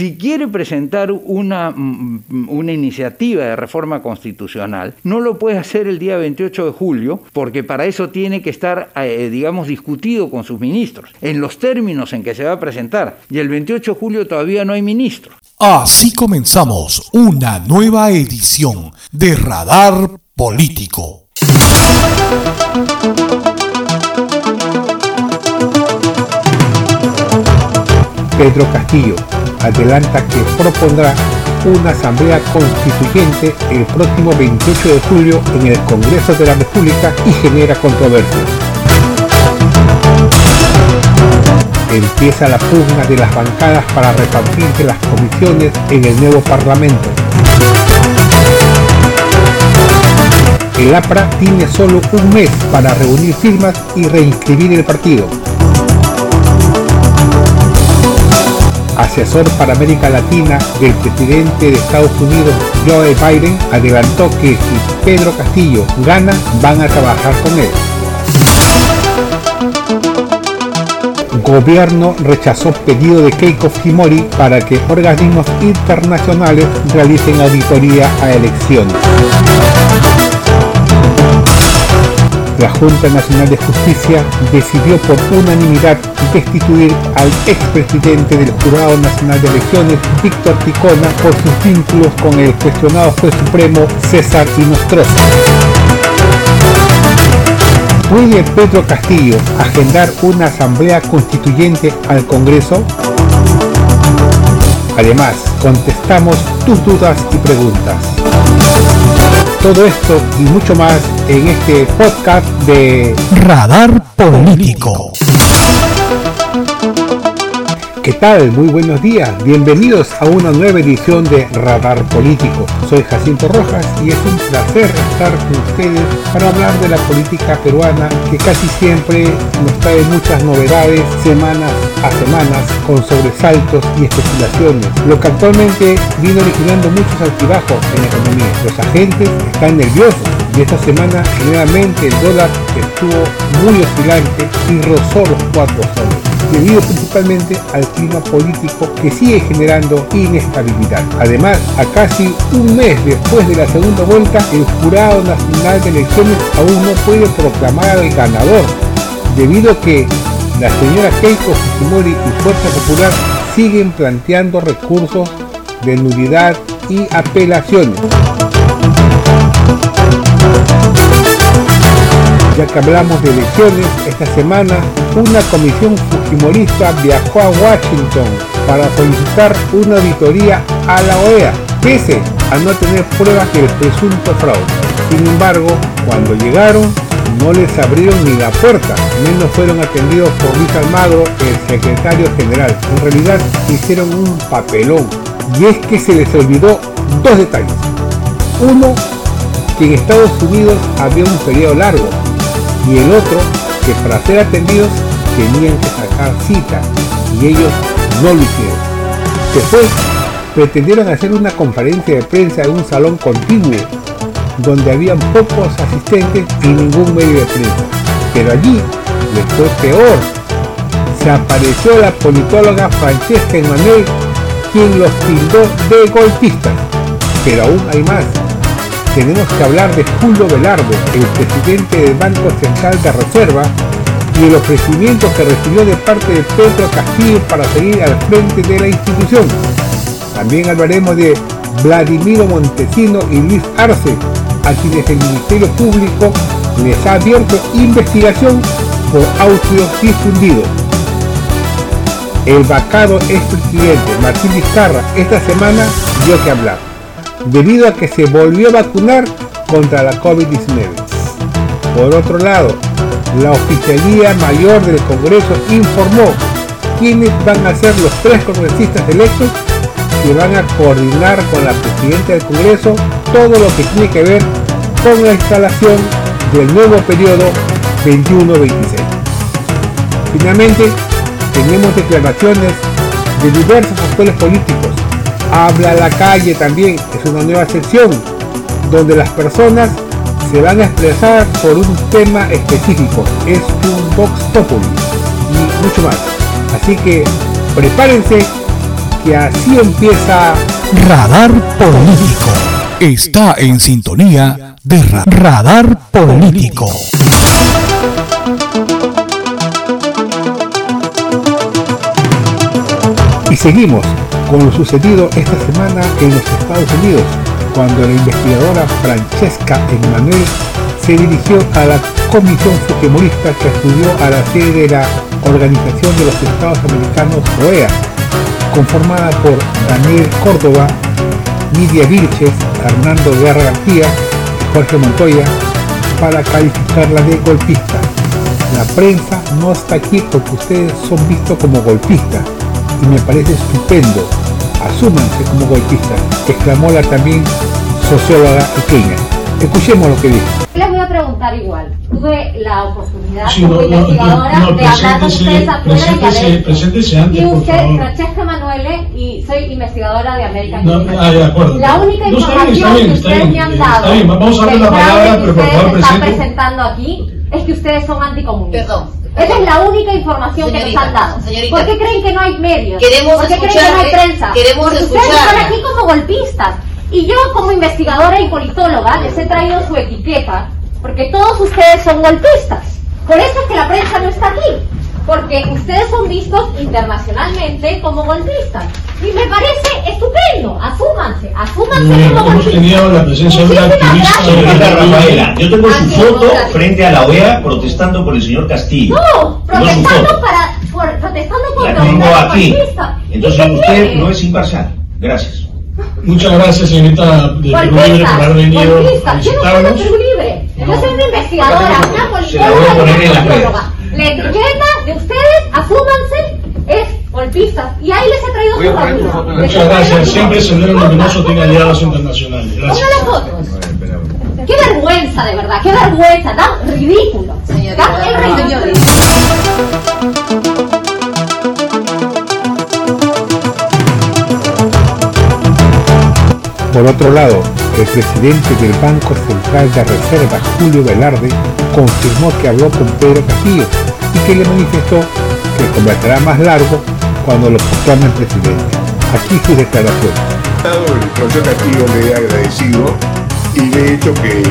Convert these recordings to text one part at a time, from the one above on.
si quiere presentar una, mm, una iniciativa de reforma constitucional, no lo puede hacer el día 28 de julio, porque para eso tiene que estar, eh, digamos, discutido con sus ministros, en los términos en que se va a presentar. Y el 28 de julio todavía no hay ministros. Así comenzamos una nueva edición de Radar Político. Pedro Castillo adelanta que propondrá una asamblea constituyente el próximo 28 de julio en el Congreso de la República y genera controversia. Empieza la pugna de las bancadas para repartirse las comisiones en el nuevo Parlamento. El APRA tiene solo un mes para reunir firmas y reinscribir el partido. Asesor para América Latina del presidente de Estados Unidos, Joe Biden, adelantó que si Pedro Castillo gana, van a trabajar con él. Gobierno rechazó pedido de Keiko Fujimori para que organismos internacionales realicen auditoría a elecciones la Junta Nacional de Justicia decidió por unanimidad destituir al expresidente del Jurado Nacional de Elecciones, Víctor Ticona, por sus vínculos con el cuestionado juez supremo César Inostroza. ¿Puede Pedro Castillo agendar una asamblea constituyente al Congreso? Además, contestamos tus dudas y preguntas. Todo esto y mucho más en este podcast de Radar Político. ¿Qué tal? Muy buenos días. Bienvenidos a una nueva edición de Radar Político. Soy Jacinto Rojas y es un placer estar con ustedes para hablar de la política peruana que casi siempre nos trae muchas novedades semanas a semanas con sobresaltos y especulaciones, lo que actualmente viene originando muchos altibajos en la economía. Los agentes están nerviosos y esta semana nuevamente el dólar estuvo muy oscilante y rozó los cuatro soles debido principalmente al clima político que sigue generando inestabilidad. Además, a casi un mes después de la segunda vuelta, el Jurado Nacional de Elecciones aún no puede proclamar al ganador, debido a que la señora Keiko Fujimori y Fuerza Popular siguen planteando recursos de nulidad y apelaciones. Ya que hablamos de elecciones, esta semana una comisión fujimorista viajó a Washington para solicitar una auditoría a la OEA, pese a no tener pruebas del presunto fraude. Sin embargo, cuando llegaron, no les abrieron ni la puerta, menos fueron atendidos por Luis Almagro, el secretario general. En realidad hicieron un papelón, y es que se les olvidó dos detalles. Uno, que en Estados Unidos había un periodo largo, y el otro que para ser atendidos tenían que sacar cita y ellos no lo hicieron. Después pretendieron hacer una conferencia de prensa en un salón contiguo donde habían pocos asistentes y ningún medio de prensa. Pero allí les fue peor. Se apareció la politóloga Francesca Emanuel quien los tildó de golpistas. Pero aún hay más tenemos que hablar de Julio Velarde, el presidente del Banco Central de Reserva, y el ofrecimiento que recibió de parte de Pedro Castillo para seguir al frente de la institución. También hablaremos de Vladimiro Montesino y Luis Arce, a quienes el Ministerio Público les ha abierto investigación por audio difundido. El vacado expresidente Martín Vizcarra esta semana dio que hablar debido a que se volvió a vacunar contra la COVID-19. Por otro lado, la Oficialía Mayor del Congreso informó quiénes van a ser los tres congresistas electos que van a coordinar con la Presidenta del Congreso todo lo que tiene que ver con la instalación del nuevo periodo 21-26. Finalmente, tenemos declaraciones de diversos actores políticos Habla la calle también, es una nueva sección donde las personas se van a expresar por un tema específico. Es un Vox Populi y mucho más. Así que prepárense que así empieza Radar Político. Está en sintonía Radar Político. Y seguimos con lo sucedido esta semana en los Estados Unidos, cuando la investigadora Francesca Emanuel se dirigió a la comisión fujimorista que acudió a la sede de la Organización de los Estados Americanos OEA, conformada por Daniel Córdoba, Nidia Vilches, Hernando Guerra García Jorge Montoya, para calificarla de golpista. La prensa no está aquí porque ustedes son vistos como golpistas y me parece estupendo. Asúmanse como golpistas, exclamó la también socióloga pequeña. Escuchemos lo que dijo. Les voy a preguntar igual. Tuve la oportunidad sí, como no, investigadora no, no, de hablar con ustedes afuera y a Y usted, Francesca Manuele, y soy investigadora de América ah, de acuerdo. La única información que ustedes me han dado está bien, vamos a ver la palabra, pero por favor, están presentando aquí es que ustedes son anticomunistas. Perdón. Esa es la única información que nos han dado. Señorita, ¿Por qué creen que no hay medios? Queremos ¿Por qué creen que no hay prensa? Queremos Porque escuchar. Ustedes están aquí como golpistas. Y yo como investigadora y politóloga les he traído su etiqueta porque todos ustedes son golpistas. Por eso es que la prensa no está aquí. Porque ustedes son vistos internacionalmente como golpistas. Y me parece estupendo. Asúmanse, asúmanse Bien, como hemos tenido la presencia de una activista Señorita Rafaela, yo tengo su foto frente a la OEA protestando por el señor Castillo. No, protestando para, por, protestando por La tengo aquí. golpistas. ¿Y Entonces usted quiere? no es imparcial. Gracias. Muchas gracias, señorita de Perú Libre, por haber venido a. Yo no soy de. Perú Libre. Yo soy una investigadora, una Se la voy a politóloga y poner en una. La etiqueta de ustedes, asúmanse, es golpistas. Y ahí les he traído. Les he Muchas gracias. Siempre el factura. Luminoso tiene aliados internacionales. Gracias. Pongan las fotos. Qué vergüenza, de verdad, qué vergüenza, da ridículo. Señorita, Da el ridículo. Por otro lado, el presidente del Banco Central de Reserva, Julio Velarde, confirmó que habló con Pedro Castillo y que le manifestó que conversará más largo cuando lo proclamen presidente. Aquí su declaración. El Castillo le he agradecido y le he dicho que,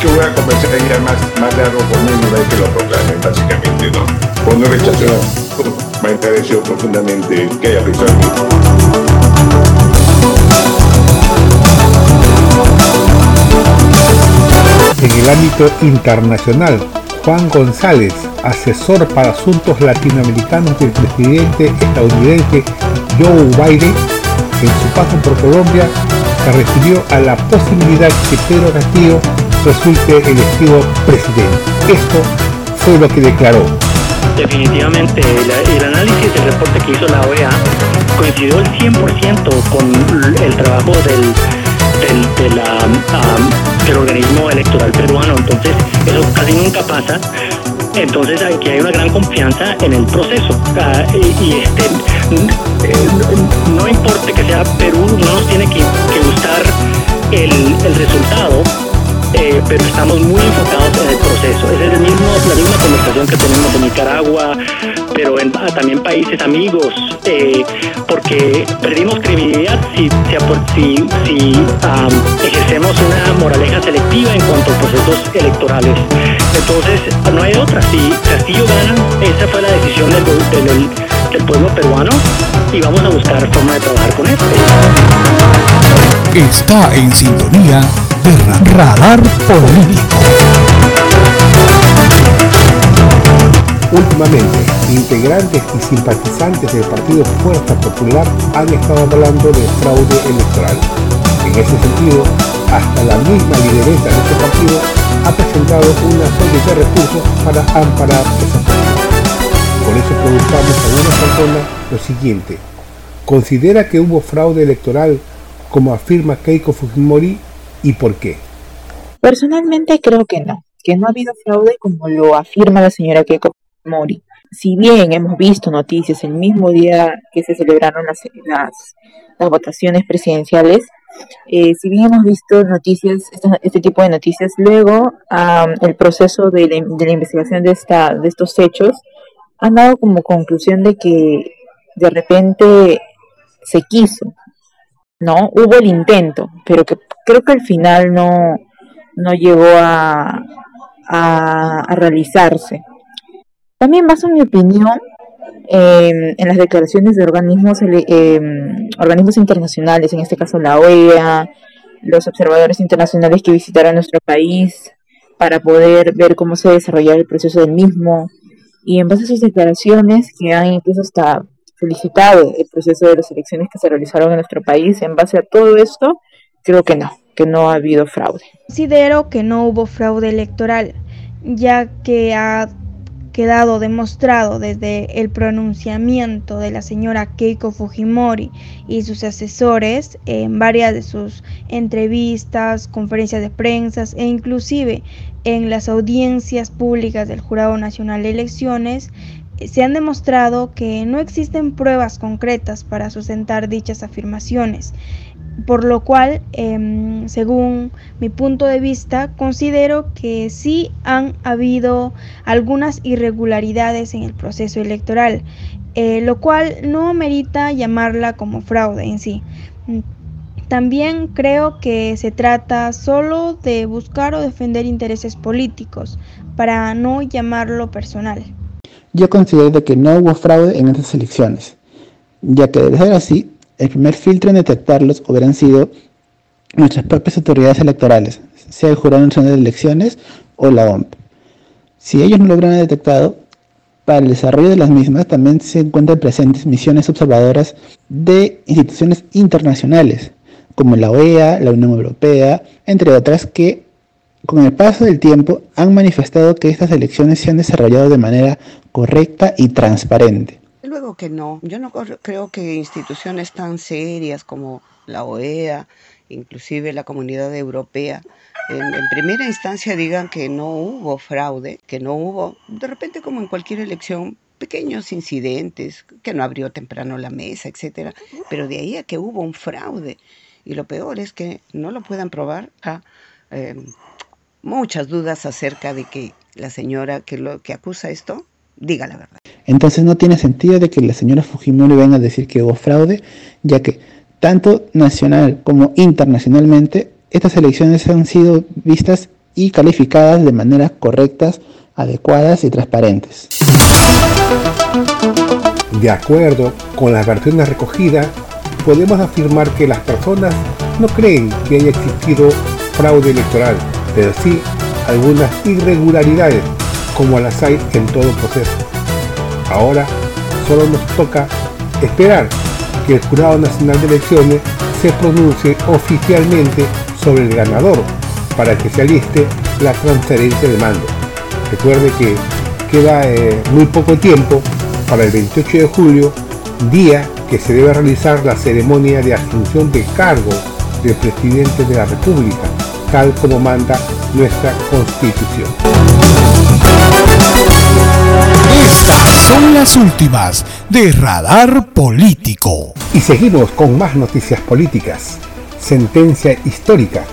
que voy a conversar ya más, más largo con él una vez que lo proclamen, básicamente, ¿no? Por no rechazar, me ha agradecido profundamente que haya pensado en mí. En el ámbito internacional, Juan González, asesor para asuntos latinoamericanos del presidente estadounidense Joe Biden, en su paso por Colombia, se refirió a la posibilidad que Pedro Castillo resulte elegido presidente. Esto fue lo que declaró. Definitivamente, el, el análisis del reporte que hizo la OEA coincidió el 100% con el trabajo del, del, de del organismo electoral peruano. Entonces, eso casi nunca pasa. Entonces, aquí hay una gran confianza en el proceso. Y, este, eh, no importa que sea Perú, no nos tiene que, gustar el, resultado, eh, pero estamos muy enfocados en el proceso. Es el mismo, la misma conversación que tenemos en Nicaragua, pero en ah, también países amigos, eh, porque perdimos credibilidad si, si, si, ejercemos una moraleja selectiva en cuanto a procesos electorales. Entonces, no hay otra. Si Castillo gana, esa fue la decisión del, del, del pueblo peruano y vamos a buscar forma de trabajar con él. Está en sintonía de Ra- Radar Político. Últimamente, integrantes y simpatizantes del Partido Fuerza Popular han estado hablando de fraude electoral. En ese sentido, hasta la misma lideresa de este partido ha presentado una serie de recursos para amparar esa práctica. Por eso preguntamos a una persona lo siguiente. ¿Considera que hubo fraude electoral como afirma Keiko Fujimori y por qué? Personalmente creo que no, que no ha habido fraude como lo afirma la señora Keiko Mori. Si bien hemos visto noticias el mismo día que se celebraron las, las, votaciones presidenciales, eh, si bien hemos visto noticias, esta- este tipo de noticias, luego am, el proceso de la, de la investigación de, esta, de estos hechos han dado como conclusión de que de repente se quiso, ¿no? Hubo el intento, pero que creo que al final no, no llegó a, a, realizarse. También baso mi opinión en las declaraciones de organismos, em, organismos internacionales, en este caso la OEA, los observadores internacionales que visitaron nuestro país para poder ver cómo se desarrollaba el proceso del mismo. Y en base a sus declaraciones, que han incluso hasta felicitado el proceso de las elecciones que se realizaron en nuestro país, en base a todo esto, creo que no, que no ha habido fraude. Considero que no hubo fraude electoral, ya que ha quedado demostrado desde el pronunciamiento de la señora Keiko Fujimori y sus asesores en varias de sus entrevistas, conferencias de prensa e inclusive en las audiencias públicas del Jurado Nacional de Elecciones se han demostrado que no existen pruebas concretas para sustentar dichas afirmaciones por lo cual, em, según mi punto de vista, considero que sí han habido algunas irregularidades en el proceso electoral, eh, lo cual no merita llamarla como fraude en sí. También creo que se trata solo de buscar o defender intereses políticos, para no llamarlo personal. Yo considero que no hubo fraude en estas elecciones, ya que de ser así, el primer filtro en detectarlos hubieran sido nuestras propias autoridades electorales, sea el Jurado Nacional de Elecciones o la OMP. Si ellos no lo hubieran detectado, para el desarrollo de las mismas también se encuentran presentes misiones observadoras de instituciones internacionales, como la OEA, la Unión Europea, entre otras, que con el paso del tiempo han manifestado que estas elecciones se han desarrollado de manera correcta y transparente. Luego que no, yo no creo que instituciones tan serias como la OEA, inclusive la Comunidad Europea, en, primera instancia digan que no hubo fraude, que no hubo, de repente como en cualquier elección, pequeños incidentes, que no abrió temprano la mesa, etcétera, pero de ahí a que hubo un fraude. Y lo peor es que no lo puedan probar a em, muchas dudas acerca de que la señora que, lo, que acusa esto diga la verdad. Entonces no tiene sentido de que la señora Fujimori venga a decir que hubo fraude, ya que tanto nacional como internacionalmente estas elecciones han sido vistas y calificadas de manera correctas, adecuadas y transparentes. De acuerdo con las versiones recogidas, podemos afirmar que las personas no creen que haya existido fraude electoral, pero sí algunas irregularidades como las hay en todo proceso. Ahora solo nos toca esperar que el Jurado Nacional de Elecciones se pronuncie oficialmente sobre el ganador para que se aliste la transferencia de mando. Recuerde que queda eh, muy poco tiempo para el 28 de julio, día que se debe realizar la ceremonia de asunción de cargo del presidente de la República, tal como manda nuestra Constitución. Son las últimas de Radar Político. Y seguimos con más noticias políticas. Sentencia histórica.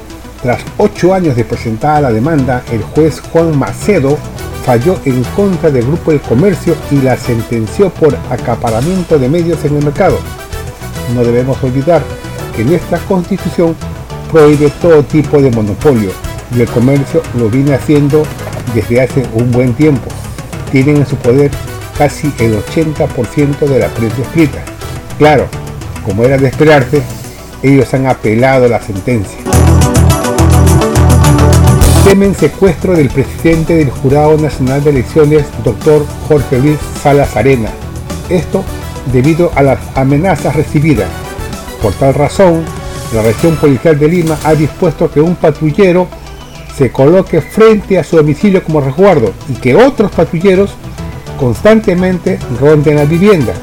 Tras ocho años de presentada la demanda, el juez Juan Macedo falló en contra del Grupo de Comercio y la sentenció por acaparamiento de medios en el mercado. No debemos olvidar que nuestra constitución prohíbe todo tipo de monopolio y el comercio lo viene haciendo desde hace un buen tiempo tienen en su poder casi el 80% de la prensa escrita. Claro, como era de esperarse, ellos han apelado la sentencia. Temen secuestro del presidente del Jurado Nacional de Elecciones, doctor Jorge Luis Salas Arena. Esto debido a las amenazas recibidas. Por tal razón, la región policial de Lima ha dispuesto que un patrullero se coloque frente a su domicilio como resguardo y que otros patrulleros constantemente ronden la vivienda.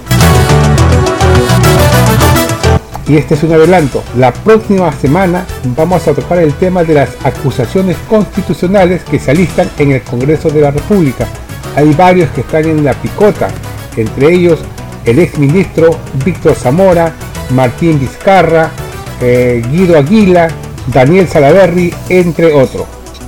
Y este es un adelanto. La próxima semana vamos a tocar el tema de las acusaciones constitucionales que se alistan en el Congreso de la República. Hay varios que están en la picota, entre ellos el ex ministro Víctor Zamora, Martín Vizcarra, eh, Guido Aguila, Daniel Salaverri, entre otros.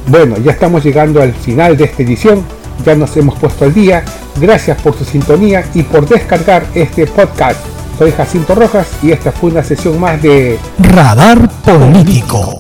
Bueno, ya estamos llegando al final de esta edición, ya nos hemos puesto al día. Gracias por su sintonía y por descargar este podcast. Soy Jacinto Rojas y esta fue una sesión más de Radar Político.